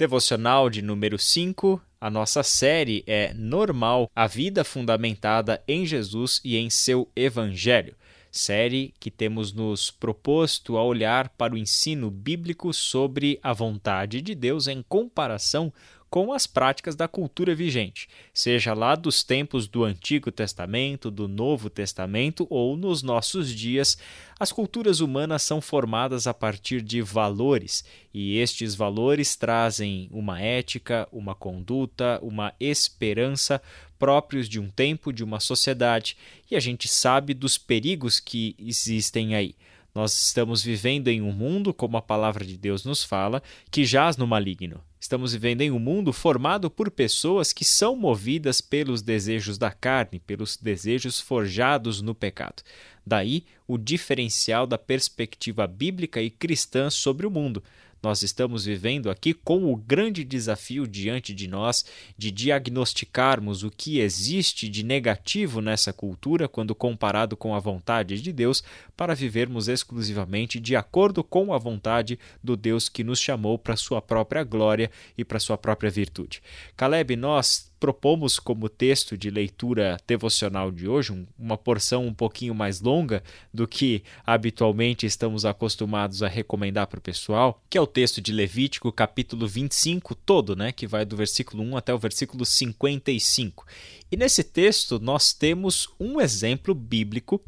Devocional de número 5. A nossa série é Normal, a vida fundamentada em Jesus e em seu Evangelho. Série que temos nos proposto a olhar para o ensino bíblico sobre a vontade de Deus em comparação com as práticas da cultura vigente, seja lá dos tempos do Antigo Testamento, do Novo Testamento ou nos nossos dias. As culturas humanas são formadas a partir de valores, e estes valores trazem uma ética, uma conduta, uma esperança próprios de um tempo, de uma sociedade, e a gente sabe dos perigos que existem aí. Nós estamos vivendo em um mundo, como a palavra de Deus nos fala, que jaz no maligno. Estamos vivendo em um mundo formado por pessoas que são movidas pelos desejos da carne, pelos desejos forjados no pecado. Daí o diferencial da perspectiva bíblica e cristã sobre o mundo. Nós estamos vivendo aqui com o grande desafio diante de nós de diagnosticarmos o que existe de negativo nessa cultura quando comparado com a vontade de Deus, para vivermos exclusivamente de acordo com a vontade do Deus que nos chamou para sua própria glória e para sua própria virtude. Caleb, nós propomos como texto de leitura devocional de hoje uma porção um pouquinho mais longa do que habitualmente estamos acostumados a recomendar para o pessoal, que é o texto de Levítico, capítulo 25, todo, né, que vai do versículo 1 até o versículo 55. E nesse texto nós temos um exemplo bíblico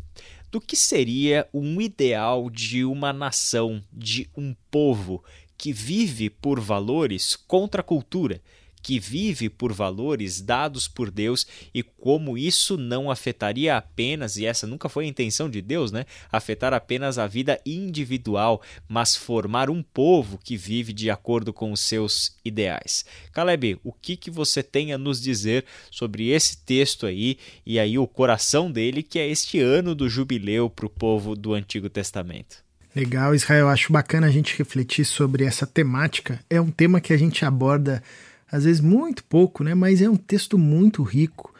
do que seria um ideal de uma nação, de um povo que vive por valores contra a cultura que vive por valores dados por Deus e como isso não afetaria apenas, e essa nunca foi a intenção de Deus, né? Afetar apenas a vida individual, mas formar um povo que vive de acordo com os seus ideais. Caleb, o que, que você tem a nos dizer sobre esse texto aí e aí o coração dele, que é este ano do jubileu para o povo do Antigo Testamento? Legal, Israel. Acho bacana a gente refletir sobre essa temática. É um tema que a gente aborda às vezes muito pouco, né? Mas é um texto muito rico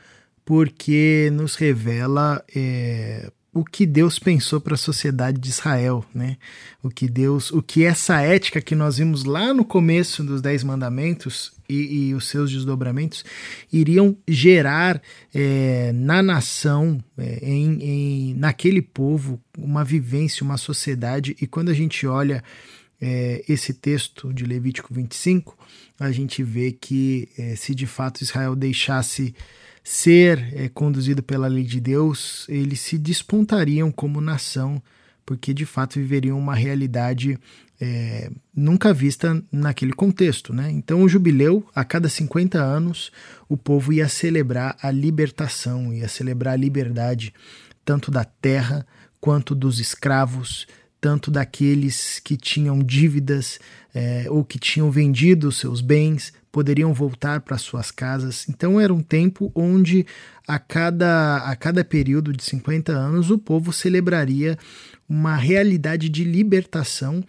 porque nos revela é, o que Deus pensou para a sociedade de Israel, né? O que Deus, o que essa ética que nós vimos lá no começo dos Dez Mandamentos e, e os seus desdobramentos iriam gerar é, na nação, é, em, em, naquele povo, uma vivência, uma sociedade. E quando a gente olha é, esse texto de Levítico 25, a gente vê que é, se de fato Israel deixasse ser é, conduzido pela lei de Deus, eles se despontariam como nação, porque de fato viveriam uma realidade é, nunca vista naquele contexto. Né? Então, o jubileu, a cada 50 anos, o povo ia celebrar a libertação, ia celebrar a liberdade, tanto da terra quanto dos escravos, tanto daqueles que tinham dívidas é, ou que tinham vendido seus bens, poderiam voltar para suas casas. Então era um tempo onde a cada, a cada período de 50 anos o povo celebraria uma realidade de libertação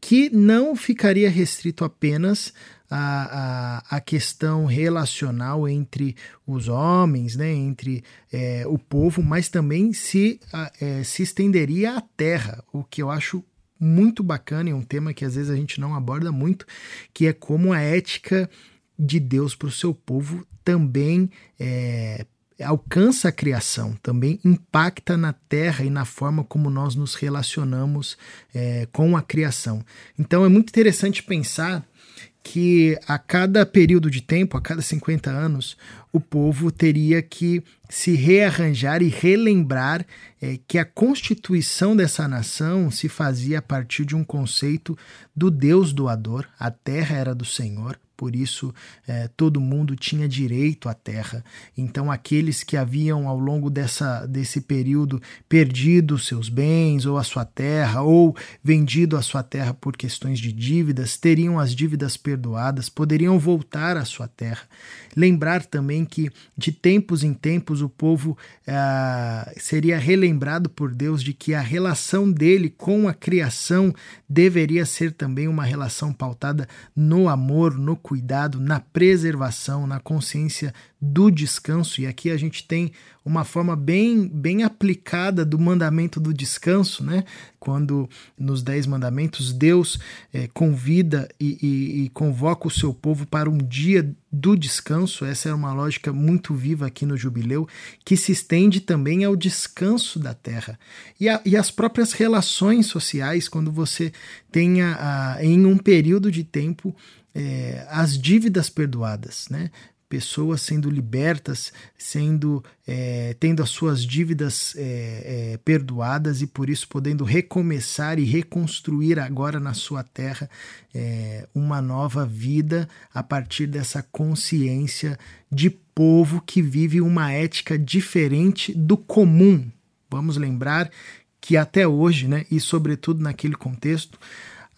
que não ficaria restrito apenas a, a, a questão relacional entre os homens, né, entre é, o povo, mas também se, a, é, se estenderia à terra, o que eu acho muito bacana e um tema que às vezes a gente não aborda muito, que é como a ética de Deus para o seu povo também é, alcança a criação, também impacta na terra e na forma como nós nos relacionamos é, com a criação. Então é muito interessante pensar que a cada período de tempo, a cada 50 anos, o povo teria que se rearranjar e relembrar é, que a constituição dessa nação se fazia a partir de um conceito do Deus doador, a terra era do Senhor, por isso é, todo mundo tinha direito à terra. Então, aqueles que haviam ao longo dessa, desse período perdido seus bens ou a sua terra, ou vendido a sua terra por questões de dívidas, teriam as dívidas perdoadas, poderiam voltar à sua terra. Lembrar também que de tempos em tempos o povo é, seria relembrado por Deus de que a relação dele com a criação deveria ser também uma relação pautada no amor, no cuidado, na preservação, na consciência do descanso. E aqui a gente tem uma forma bem, bem aplicada do mandamento do descanso, né? Quando nos Dez Mandamentos Deus é, convida e, e, e convoca o seu povo para um dia do descanso. Essa é uma lógica muito viva aqui no Jubileu, que se estende também ao descanso da terra. E, a, e as próprias relações sociais, quando você tenha a, em um período de tempo é, as dívidas perdoadas, né? pessoas sendo libertas, sendo é, tendo as suas dívidas é, é, perdoadas e por isso podendo recomeçar e reconstruir agora na sua terra é, uma nova vida a partir dessa consciência de povo que vive uma ética diferente do comum. Vamos lembrar que até hoje, né, e sobretudo naquele contexto,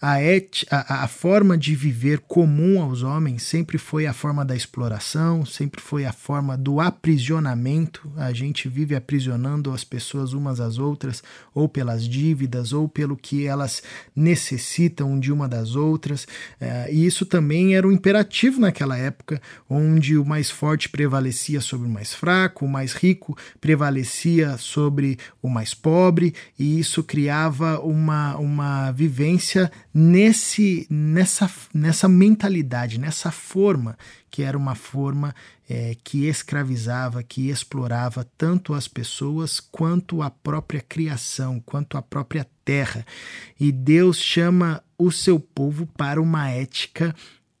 a, et, a, a, forma de viver comum aos homens sempre foi a forma da exploração, sempre foi a forma do aprisionamento. A gente vive aprisionando as pessoas umas às outras, ou pelas dívidas, ou pelo que elas necessitam de uma das outras. É, e isso também era um imperativo naquela época, onde o mais forte prevalecia sobre o mais fraco, o mais rico prevalecia sobre o mais pobre, e isso criava uma, uma vivência nesse, nessa, nessa mentalidade, nessa forma, que era uma forma é, que escravizava, que explorava tanto as pessoas quanto a própria criação, quanto a própria terra. E Deus chama o seu povo para uma ética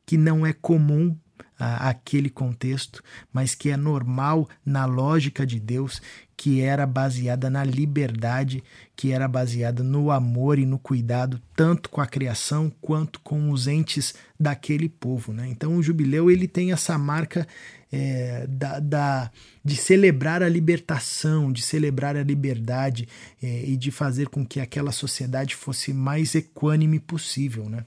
que não é comum aquele contexto, mas que é normal na lógica de Deus, que era baseada na liberdade, que era baseada no amor e no cuidado, tanto com a criação quanto com os entes daquele povo. Né? Então o jubileu ele tem essa marca é, da, da, de celebrar a libertação, de celebrar a liberdade é, e de fazer com que aquela sociedade fosse mais equânime possível. Né?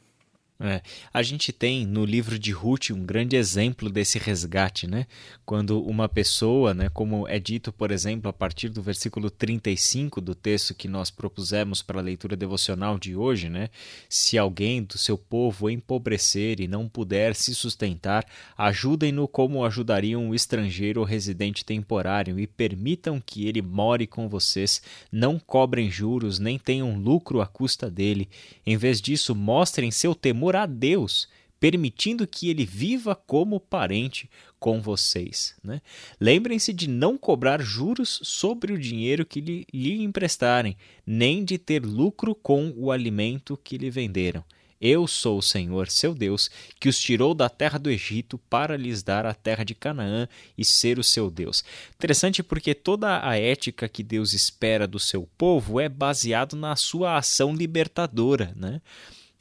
É, a gente tem no livro de Ruth um grande exemplo desse resgate, né? Quando uma pessoa, né, como é dito, por exemplo, a partir do versículo 35 do texto que nós propusemos para a leitura devocional de hoje, né? Se alguém do seu povo empobrecer e não puder se sustentar, ajudem-no como ajudariam um estrangeiro ou residente temporário e permitam que ele more com vocês, não cobrem juros, nem tenham lucro à custa dele. Em vez disso, mostrem seu temor amor a Deus, permitindo que ele viva como parente com vocês. Né? Lembrem-se de não cobrar juros sobre o dinheiro que lhe, lhe emprestarem, nem de ter lucro com o alimento que lhe venderam. Eu sou o Senhor, seu Deus, que os tirou da terra do Egito para lhes dar a terra de Canaã e ser o seu Deus. Interessante porque toda a ética que Deus espera do seu povo é baseado na sua ação libertadora, né?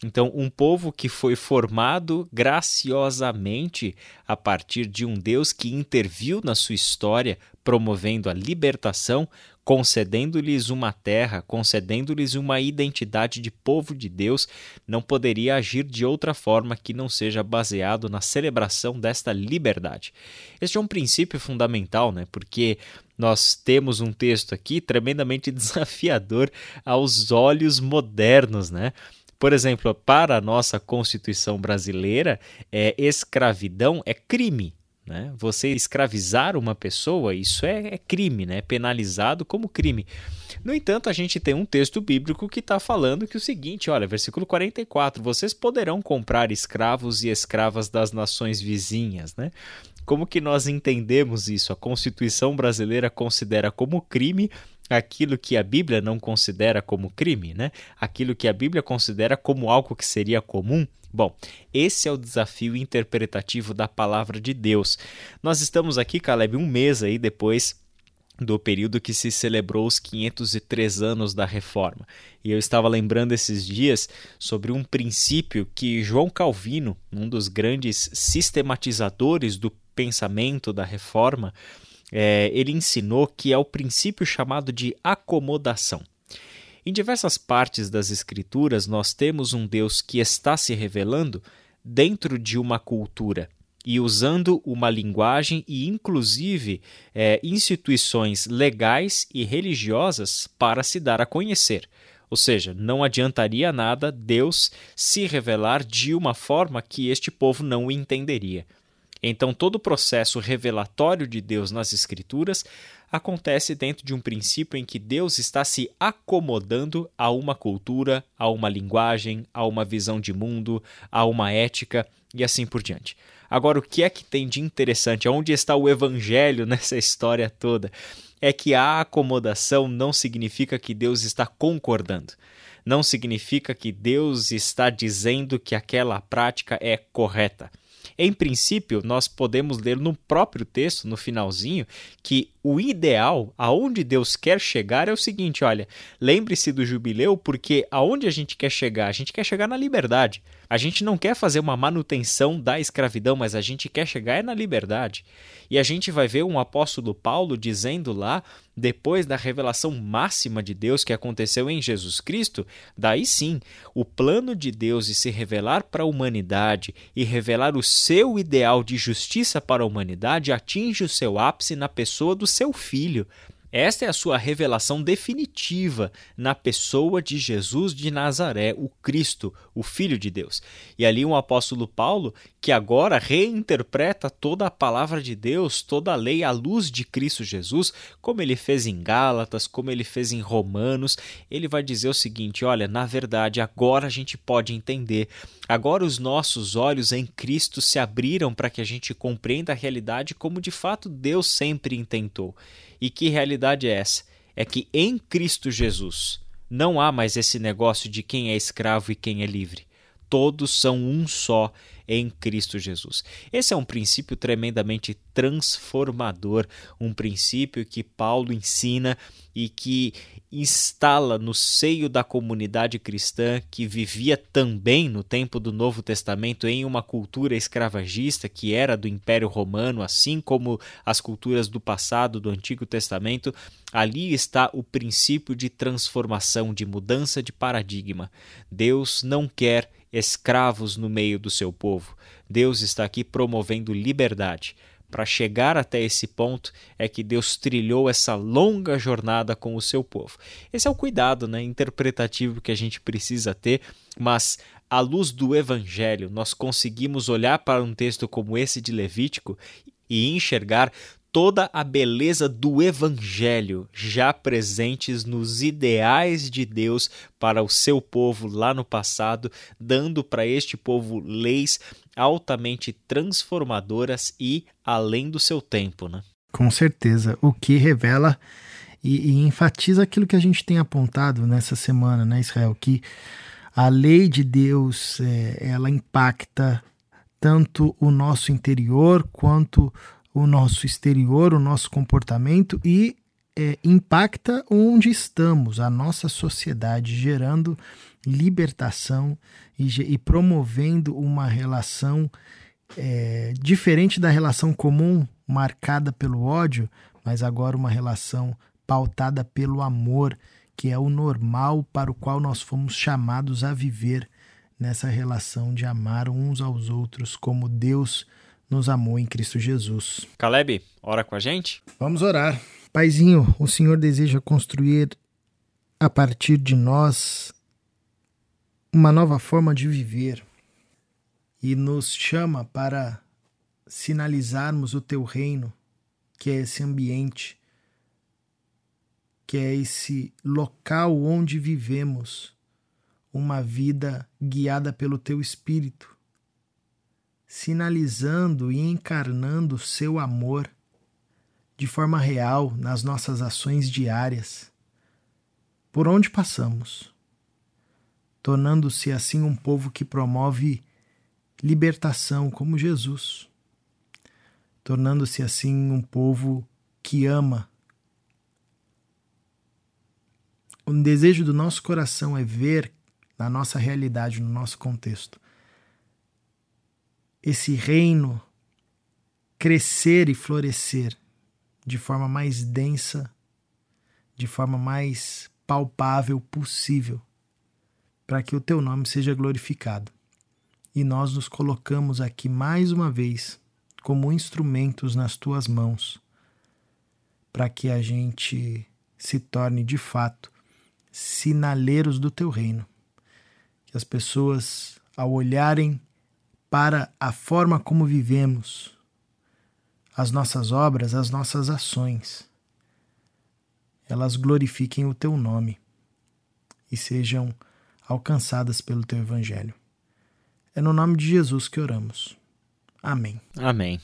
Então, um povo que foi formado graciosamente a partir de um Deus que interviu na sua história, promovendo a libertação, concedendo-lhes uma terra, concedendo-lhes uma identidade de povo de Deus, não poderia agir de outra forma que não seja baseado na celebração desta liberdade. Este é um princípio fundamental, né? Porque nós temos um texto aqui tremendamente desafiador aos olhos modernos, né? Por exemplo, para a nossa Constituição brasileira, é, escravidão é crime. Né? Você escravizar uma pessoa, isso é, é crime, né? penalizado como crime. No entanto, a gente tem um texto bíblico que está falando que o seguinte: olha, versículo 44, vocês poderão comprar escravos e escravas das nações vizinhas. Né? Como que nós entendemos isso? A Constituição brasileira considera como crime aquilo que a Bíblia não considera como crime, né? Aquilo que a Bíblia considera como algo que seria comum. Bom, esse é o desafio interpretativo da palavra de Deus. Nós estamos aqui, Caleb, um mês aí depois do período que se celebrou os 503 anos da Reforma. E eu estava lembrando esses dias sobre um princípio que João Calvino, um dos grandes sistematizadores do pensamento da Reforma, é, ele ensinou que é o princípio chamado de acomodação. Em diversas partes das Escrituras, nós temos um Deus que está se revelando dentro de uma cultura e usando uma linguagem e, inclusive, é, instituições legais e religiosas para se dar a conhecer. Ou seja, não adiantaria nada Deus se revelar de uma forma que este povo não entenderia. Então, todo o processo revelatório de Deus nas Escrituras acontece dentro de um princípio em que Deus está se acomodando a uma cultura, a uma linguagem, a uma visão de mundo, a uma ética e assim por diante. Agora, o que é que tem de interessante? Onde está o evangelho nessa história toda? É que a acomodação não significa que Deus está concordando. Não significa que Deus está dizendo que aquela prática é correta. Em princípio, nós podemos ler no próprio texto, no finalzinho, que o ideal, aonde Deus quer chegar, é o seguinte: olha, lembre-se do jubileu, porque aonde a gente quer chegar? A gente quer chegar na liberdade. A gente não quer fazer uma manutenção da escravidão, mas a gente quer chegar é na liberdade. E a gente vai ver um apóstolo Paulo dizendo lá, depois da revelação máxima de Deus que aconteceu em Jesus Cristo, daí sim, o plano de Deus de se revelar para a humanidade e revelar o seu ideal de justiça para a humanidade atinge o seu ápice na pessoa do seu filho. Esta é a sua revelação definitiva na pessoa de Jesus de Nazaré, o Cristo, o Filho de Deus. E ali um apóstolo Paulo, que agora reinterpreta toda a palavra de Deus, toda a lei à luz de Cristo Jesus, como ele fez em Gálatas, como ele fez em Romanos, ele vai dizer o seguinte: olha, na verdade, agora a gente pode entender. Agora os nossos olhos em Cristo se abriram para que a gente compreenda a realidade como de fato Deus sempre intentou. E que realidade é essa? É que em Cristo Jesus não há mais esse negócio de quem é escravo e quem é livre. Todos são um só em Cristo Jesus. Esse é um princípio tremendamente transformador, um princípio que Paulo ensina e que instala no seio da comunidade cristã que vivia também no tempo do Novo Testamento em uma cultura escravagista que era do Império Romano, assim como as culturas do passado do Antigo Testamento. Ali está o princípio de transformação, de mudança de paradigma. Deus não quer escravos no meio do seu povo. Deus está aqui promovendo liberdade. Para chegar até esse ponto é que Deus trilhou essa longa jornada com o seu povo. Esse é o cuidado né, interpretativo que a gente precisa ter, mas à luz do Evangelho, nós conseguimos olhar para um texto como esse de Levítico e enxergar toda a beleza do Evangelho já presentes nos ideais de Deus para o seu povo lá no passado, dando para este povo leis altamente transformadoras e além do seu tempo. Né? Com certeza, o que revela e, e enfatiza aquilo que a gente tem apontado nessa semana, né, Israel? Que a lei de Deus é, ela impacta tanto o nosso interior quanto o nosso exterior, o nosso comportamento e é, impacta onde estamos, a nossa sociedade, gerando libertação e, e promovendo uma relação é, diferente da relação comum, marcada pelo ódio, mas agora uma relação pautada pelo amor, que é o normal para o qual nós fomos chamados a viver nessa relação de amar uns aos outros como Deus nos amou em Cristo Jesus. Caleb, ora com a gente? Vamos orar. Paizinho, o Senhor deseja construir a partir de nós uma nova forma de viver e nos chama para sinalizarmos o teu reino, que é esse ambiente, que é esse local onde vivemos uma vida guiada pelo teu espírito sinalizando e encarnando seu amor de forma real nas nossas ações diárias, por onde passamos, tornando-se assim um povo que promove libertação como Jesus, tornando-se assim um povo que ama. O desejo do nosso coração é ver na nossa realidade, no nosso contexto, esse reino crescer e florescer de forma mais densa, de forma mais palpável possível, para que o teu nome seja glorificado. E nós nos colocamos aqui mais uma vez como instrumentos nas tuas mãos, para que a gente se torne de fato sinaleiros do teu reino. Que as pessoas, ao olharem para a forma como vivemos, as nossas obras, as nossas ações, elas glorifiquem o teu nome e sejam alcançadas pelo teu evangelho. É no nome de Jesus que oramos. Amém. Amém.